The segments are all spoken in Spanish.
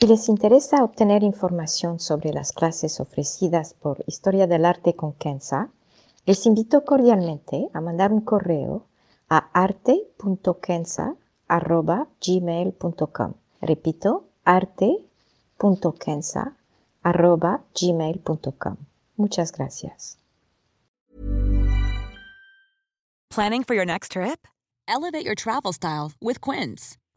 Si les interesa obtener información sobre las clases ofrecidas por Historia del Arte con Kenza, les invito cordialmente a mandar un correo a arte.kenza.gmail.com. Repito, arte.kenza.gmail.com. Muchas gracias. Planning for your next trip? Elevate your travel style with Quince.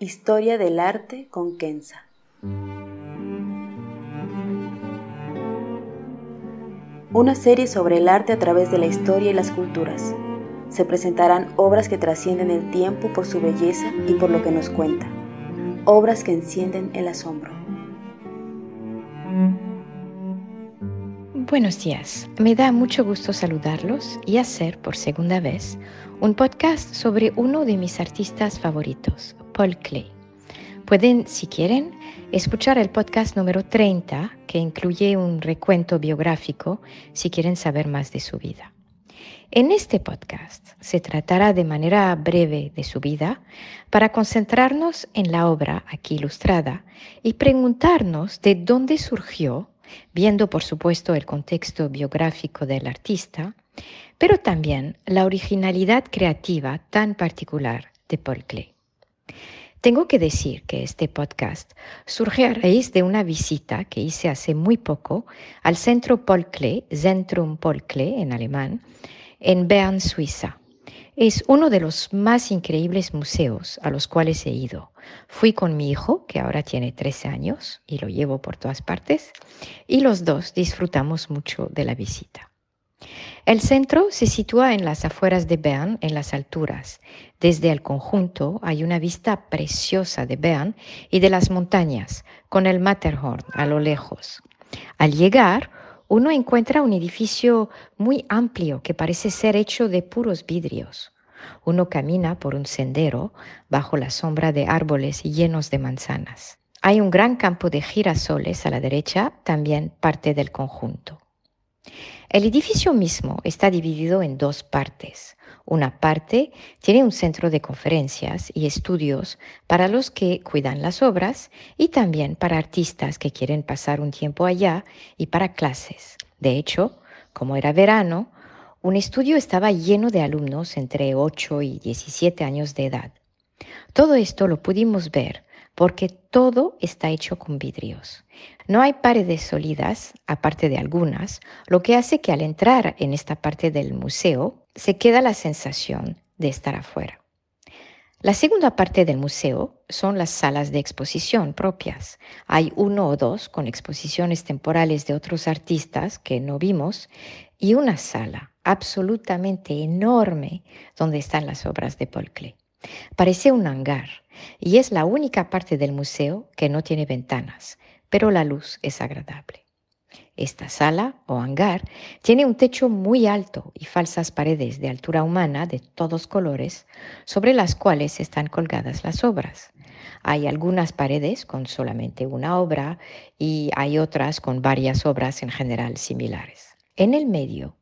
Historia del arte con Kenza. Una serie sobre el arte a través de la historia y las culturas. Se presentarán obras que trascienden el tiempo por su belleza y por lo que nos cuenta. Obras que encienden el asombro. Buenos días, me da mucho gusto saludarlos y hacer por segunda vez un podcast sobre uno de mis artistas favoritos, Paul Klee. Pueden, si quieren, escuchar el podcast número 30, que incluye un recuento biográfico si quieren saber más de su vida. En este podcast se tratará de manera breve de su vida para concentrarnos en la obra aquí ilustrada y preguntarnos de dónde surgió, viendo por supuesto el contexto biográfico del artista, pero también la originalidad creativa tan particular de Paul Klee. Tengo que decir que este podcast surge a raíz de una visita que hice hace muy poco al Centro Paul Klee, Zentrum Paul Klee en alemán, en Bern, Suiza. Es uno de los más increíbles museos a los cuales he ido. Fui con mi hijo, que ahora tiene 13 años, y lo llevo por todas partes, y los dos disfrutamos mucho de la visita. El centro se sitúa en las afueras de Bern, en las alturas. Desde el conjunto hay una vista preciosa de Bern y de las montañas, con el Matterhorn a lo lejos. Al llegar, uno encuentra un edificio muy amplio que parece ser hecho de puros vidrios. Uno camina por un sendero bajo la sombra de árboles llenos de manzanas. Hay un gran campo de girasoles a la derecha, también parte del conjunto. El edificio mismo está dividido en dos partes. Una parte tiene un centro de conferencias y estudios para los que cuidan las obras y también para artistas que quieren pasar un tiempo allá y para clases. De hecho, como era verano, un estudio estaba lleno de alumnos entre 8 y 17 años de edad. Todo esto lo pudimos ver porque todo está hecho con vidrios. No hay paredes sólidas, aparte de algunas, lo que hace que al entrar en esta parte del museo se queda la sensación de estar afuera. La segunda parte del museo son las salas de exposición propias. Hay uno o dos con exposiciones temporales de otros artistas que no vimos y una sala absolutamente enorme donde están las obras de Paul. Parece un hangar y es la única parte del museo que no tiene ventanas, pero la luz es agradable. Esta sala o hangar tiene un techo muy alto y falsas paredes de altura humana de todos colores sobre las cuales están colgadas las obras. Hay algunas paredes con solamente una obra y hay otras con varias obras en general similares. En el medio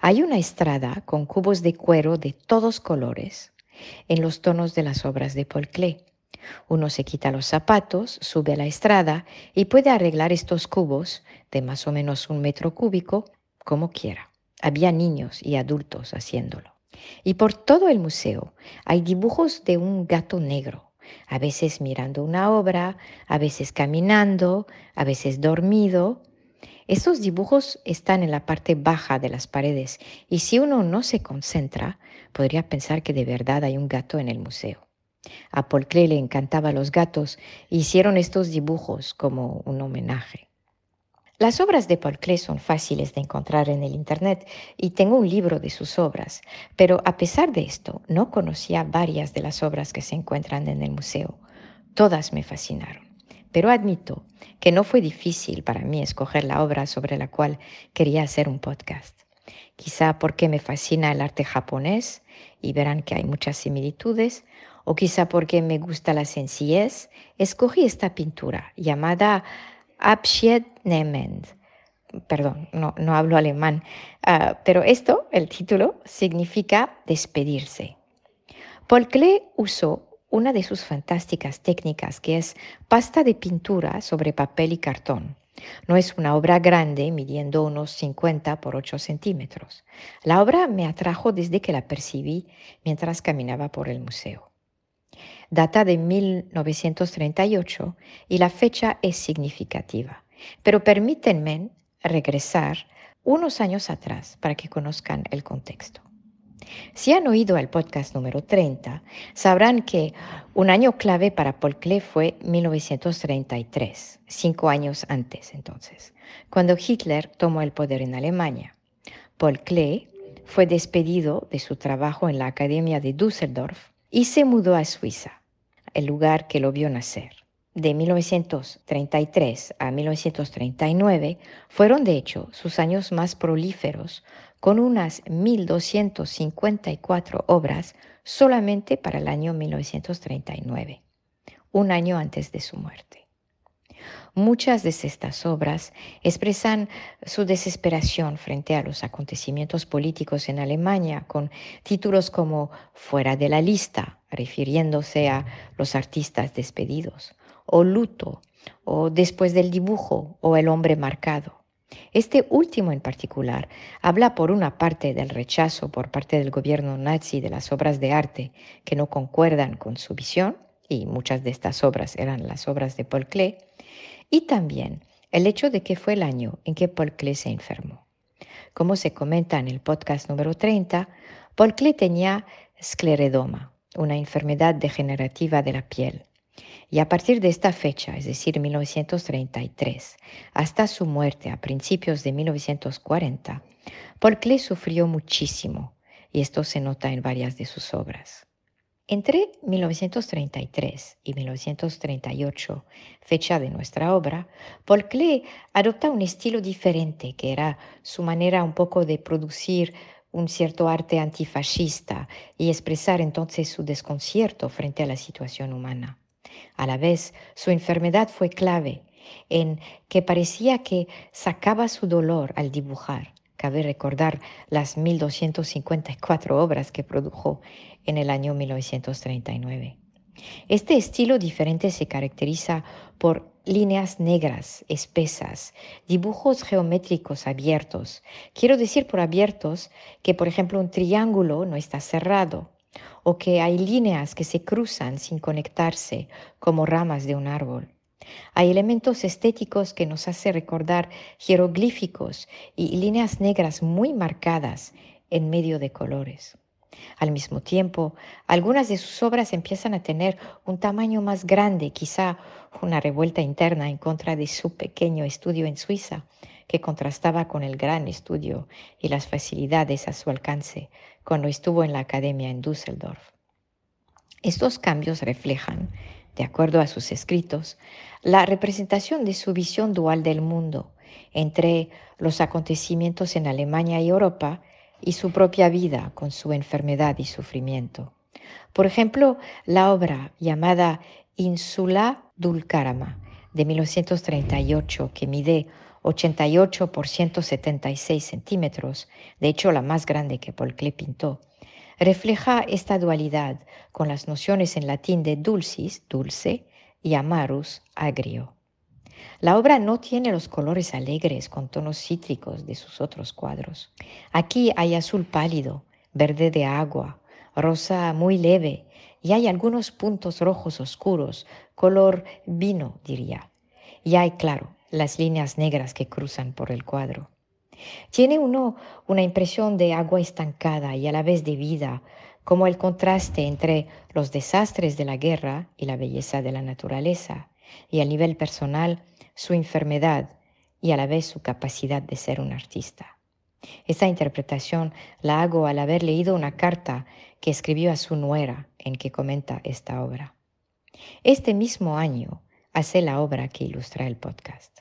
hay una estrada con cubos de cuero de todos colores en los tonos de las obras de Paul Klee. Uno se quita los zapatos, sube a la estrada y puede arreglar estos cubos de más o menos un metro cúbico como quiera. Había niños y adultos haciéndolo. Y por todo el museo hay dibujos de un gato negro, a veces mirando una obra, a veces caminando, a veces dormido. Estos dibujos están en la parte baja de las paredes y si uno no se concentra, podría pensar que de verdad hay un gato en el museo. A Klee le encantaban los gatos e hicieron estos dibujos como un homenaje. Las obras de Klee son fáciles de encontrar en el Internet y tengo un libro de sus obras, pero a pesar de esto no conocía varias de las obras que se encuentran en el museo. Todas me fascinaron. Pero admito que no fue difícil para mí escoger la obra sobre la cual quería hacer un podcast. Quizá porque me fascina el arte japonés y verán que hay muchas similitudes, o quizá porque me gusta la sencillez, escogí esta pintura llamada Abschied nehmen. Perdón, no, no hablo alemán, ah, pero esto, el título, significa despedirse. Paul Klee usó una de sus fantásticas técnicas que es pasta de pintura sobre papel y cartón. No es una obra grande, midiendo unos 50 por 8 centímetros. La obra me atrajo desde que la percibí mientras caminaba por el museo. Data de 1938 y la fecha es significativa. Pero permítanme regresar unos años atrás para que conozcan el contexto. Si han oído el podcast número 30, sabrán que un año clave para Paul Klee fue 1933, cinco años antes entonces, cuando Hitler tomó el poder en Alemania. Paul Klee fue despedido de su trabajo en la Academia de Düsseldorf y se mudó a Suiza, el lugar que lo vio nacer. De 1933 a 1939 fueron de hecho sus años más prolíferos con unas 1.254 obras solamente para el año 1939, un año antes de su muerte. Muchas de estas obras expresan su desesperación frente a los acontecimientos políticos en Alemania con títulos como Fuera de la lista, refiriéndose a los artistas despedidos, o Luto, o Después del dibujo, o El hombre marcado. Este último en particular habla por una parte del rechazo por parte del gobierno nazi de las obras de arte que no concuerdan con su visión, y muchas de estas obras eran las obras de Paul Klee, y también el hecho de que fue el año en que Paul Klee se enfermó. Como se comenta en el podcast número 30, Paul Klee tenía escleredoma, una enfermedad degenerativa de la piel, y a partir de esta fecha, es decir, 1933, hasta su muerte a principios de 1940, Paul Klee sufrió muchísimo y esto se nota en varias de sus obras. Entre 1933 y 1938, fecha de nuestra obra, Paul Klee adopta un estilo diferente que era su manera un poco de producir un cierto arte antifascista y expresar entonces su desconcierto frente a la situación humana. A la vez, su enfermedad fue clave en que parecía que sacaba su dolor al dibujar. Cabe recordar las 1254 obras que produjo en el año 1939. Este estilo diferente se caracteriza por líneas negras, espesas, dibujos geométricos abiertos. Quiero decir por abiertos que, por ejemplo, un triángulo no está cerrado, o que hay líneas que se cruzan sin conectarse como ramas de un árbol. Hay elementos estéticos que nos hacen recordar jeroglíficos y líneas negras muy marcadas en medio de colores. Al mismo tiempo, algunas de sus obras empiezan a tener un tamaño más grande, quizá una revuelta interna en contra de su pequeño estudio en Suiza, que contrastaba con el gran estudio y las facilidades a su alcance cuando estuvo en la academia en Düsseldorf. Estos cambios reflejan, de acuerdo a sus escritos, la representación de su visión dual del mundo entre los acontecimientos en Alemania y Europa y su propia vida con su enfermedad y sufrimiento. Por ejemplo, la obra llamada Insula Dulcarama de 1938, que mide 88 por 176 centímetros, de hecho la más grande que Paul Klee pintó, refleja esta dualidad con las nociones en latín de dulcis, dulce, y amarus, agrio. La obra no tiene los colores alegres con tonos cítricos de sus otros cuadros. Aquí hay azul pálido, verde de agua, rosa muy leve y hay algunos puntos rojos oscuros, color vino, diría. Y hay, claro, las líneas negras que cruzan por el cuadro. Tiene uno una impresión de agua estancada y a la vez de vida, como el contraste entre los desastres de la guerra y la belleza de la naturaleza, y a nivel personal su enfermedad y a la vez su capacidad de ser un artista. Esta interpretación la hago al haber leído una carta que escribió a su nuera en que comenta esta obra. Este mismo año hace la obra que ilustra el podcast.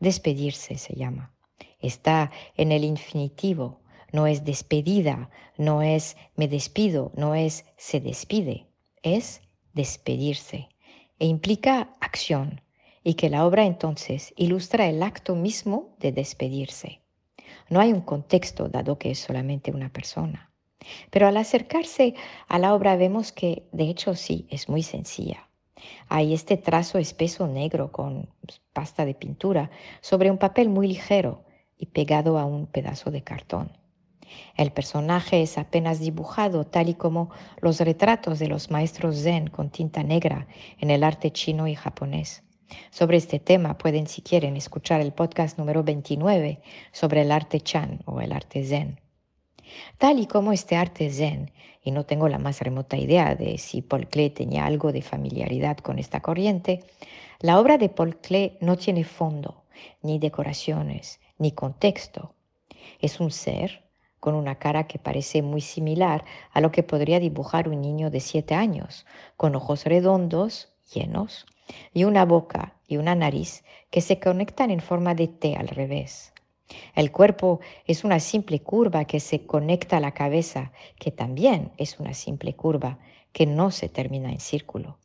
Despedirse se llama. Está en el infinitivo, no es despedida, no es me despido, no es se despide, es despedirse e implica acción y que la obra entonces ilustra el acto mismo de despedirse. No hay un contexto dado que es solamente una persona. Pero al acercarse a la obra vemos que de hecho sí, es muy sencilla. Hay este trazo espeso negro con pasta de pintura sobre un papel muy ligero y pegado a un pedazo de cartón. El personaje es apenas dibujado tal y como los retratos de los maestros zen con tinta negra en el arte chino y japonés. Sobre este tema pueden, si quieren, escuchar el podcast número 29 sobre el arte chan o el arte zen. Tal y como este arte zen, y no tengo la más remota idea de si Paul Klee tenía algo de familiaridad con esta corriente, la obra de Paul Klee no tiene fondo, ni decoraciones, ni contexto. Es un ser con una cara que parece muy similar a lo que podría dibujar un niño de siete años, con ojos redondos, llenos, y una boca y una nariz que se conectan en forma de T al revés. El cuerpo es una simple curva que se conecta a la cabeza, que también es una simple curva que no se termina en círculo.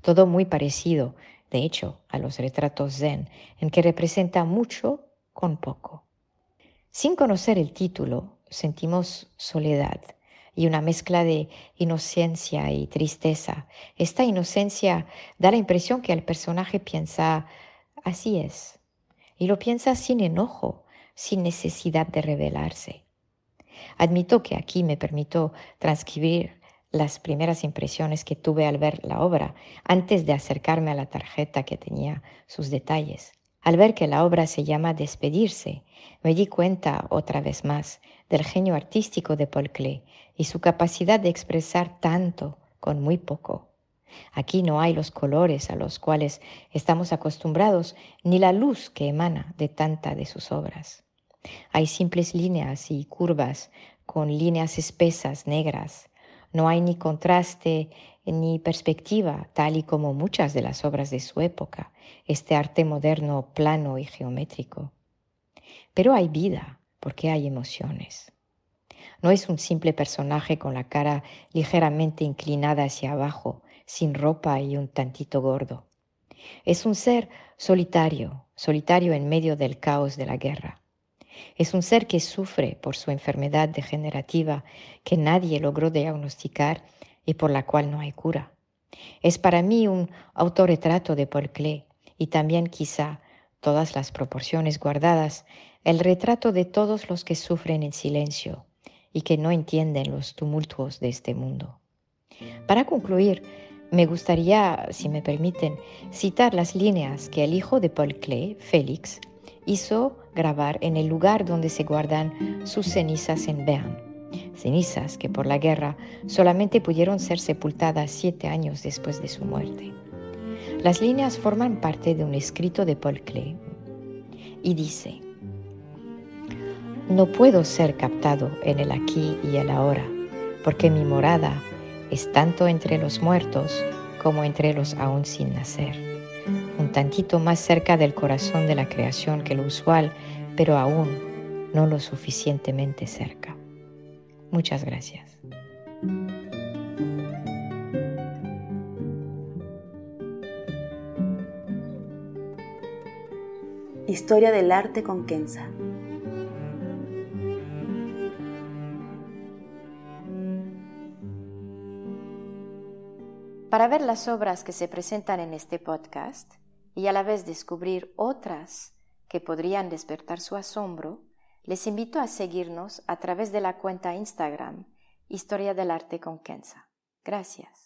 Todo muy parecido, de hecho, a los retratos zen, en que representa mucho con poco. Sin conocer el título, sentimos soledad y una mezcla de inocencia y tristeza. Esta inocencia da la impresión que el personaje piensa, así es, y lo piensa sin enojo, sin necesidad de revelarse. Admito que aquí me permito transcribir las primeras impresiones que tuve al ver la obra antes de acercarme a la tarjeta que tenía sus detalles. Al ver que la obra se llama Despedirse, me di cuenta otra vez más del genio artístico de Paul Klee y su capacidad de expresar tanto con muy poco. Aquí no hay los colores a los cuales estamos acostumbrados, ni la luz que emana de tanta de sus obras. Hay simples líneas y curvas con líneas espesas negras. No hay ni contraste ni perspectiva, tal y como muchas de las obras de su época, este arte moderno plano y geométrico. Pero hay vida, porque hay emociones. No es un simple personaje con la cara ligeramente inclinada hacia abajo, sin ropa y un tantito gordo. Es un ser solitario, solitario en medio del caos de la guerra. Es un ser que sufre por su enfermedad degenerativa que nadie logró diagnosticar y por la cual no hay cura. Es para mí un autorretrato de Paul Klee y también quizá, todas las proporciones guardadas, el retrato de todos los que sufren en silencio y que no entienden los tumultos de este mundo. Para concluir, me gustaría, si me permiten, citar las líneas que el hijo de Paul Klee, Félix, hizo grabar en el lugar donde se guardan sus cenizas en Bern. Cenizas que por la guerra solamente pudieron ser sepultadas siete años después de su muerte. Las líneas forman parte de un escrito de Paul Klee y dice, no puedo ser captado en el aquí y el ahora, porque mi morada es tanto entre los muertos como entre los aún sin nacer, un tantito más cerca del corazón de la creación que lo usual, pero aún no lo suficientemente cerca. Muchas gracias. Historia del arte con Kenza. Para ver las obras que se presentan en este podcast y a la vez descubrir otras que podrían despertar su asombro, les invito a seguirnos a través de la cuenta Instagram Historia del Arte con Kenza. Gracias.